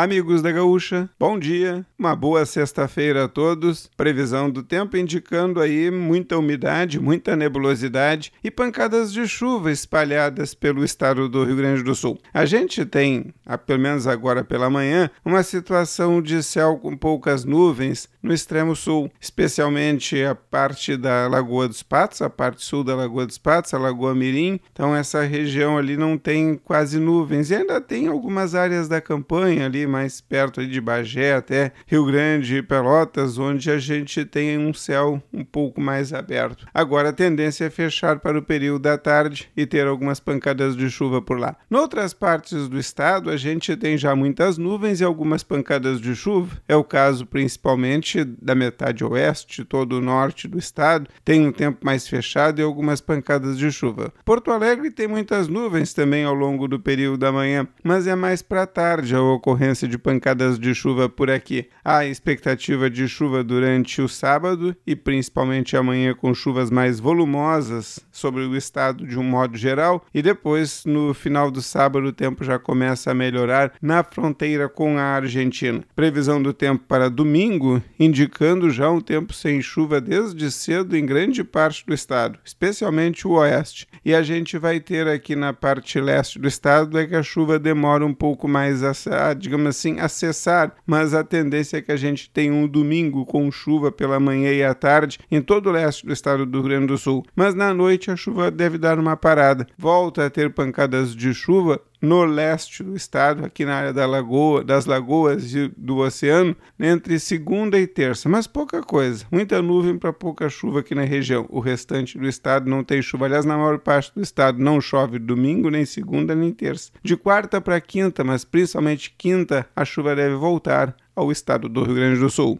Amigos da Gaúcha, bom dia, uma boa sexta-feira a todos. Previsão do tempo indicando aí muita umidade, muita nebulosidade e pancadas de chuva espalhadas pelo estado do Rio Grande do Sul. A gente tem, pelo menos agora pela manhã, uma situação de céu com poucas nuvens no extremo sul, especialmente a parte da Lagoa dos Patos, a parte sul da Lagoa dos Patos, a Lagoa Mirim. Então essa região ali não tem quase nuvens e ainda tem algumas áreas da campanha ali mais perto de Bagé até Rio Grande e Pelotas, onde a gente tem um céu um pouco mais aberto. Agora a tendência é fechar para o período da tarde e ter algumas pancadas de chuva por lá. Em outras partes do estado, a gente tem já muitas nuvens e algumas pancadas de chuva. É o caso principalmente da metade oeste, todo o norte do estado, tem um tempo mais fechado e algumas pancadas de chuva. Porto Alegre tem muitas nuvens também ao longo do período da manhã, mas é mais para tarde a ocorrência de pancadas de chuva por aqui. Há expectativa de chuva durante o sábado e principalmente amanhã com chuvas mais volumosas sobre o estado de um modo geral e depois no final do sábado o tempo já começa a melhorar na fronteira com a Argentina. Previsão do tempo para domingo indicando já um tempo sem chuva desde cedo em grande parte do estado, especialmente o oeste. E a gente vai ter aqui na parte leste do estado é que a chuva demora um pouco mais a, digamos assim, acessar, mas a tendência é que a gente tenha um domingo com chuva pela manhã e à tarde em todo o leste do estado do Rio Grande do Sul. Mas na noite a chuva deve dar uma parada. Volta a ter pancadas de chuva no leste do estado, aqui na área da lagoa, das lagoas e do oceano, entre segunda e terça, mas pouca coisa. Muita nuvem para pouca chuva aqui na região. O restante do estado não tem chuva. Aliás, na maior parte do estado não chove domingo, nem segunda, nem terça. De quarta para quinta, mas principalmente quinta, a chuva deve voltar ao estado do Rio Grande do Sul.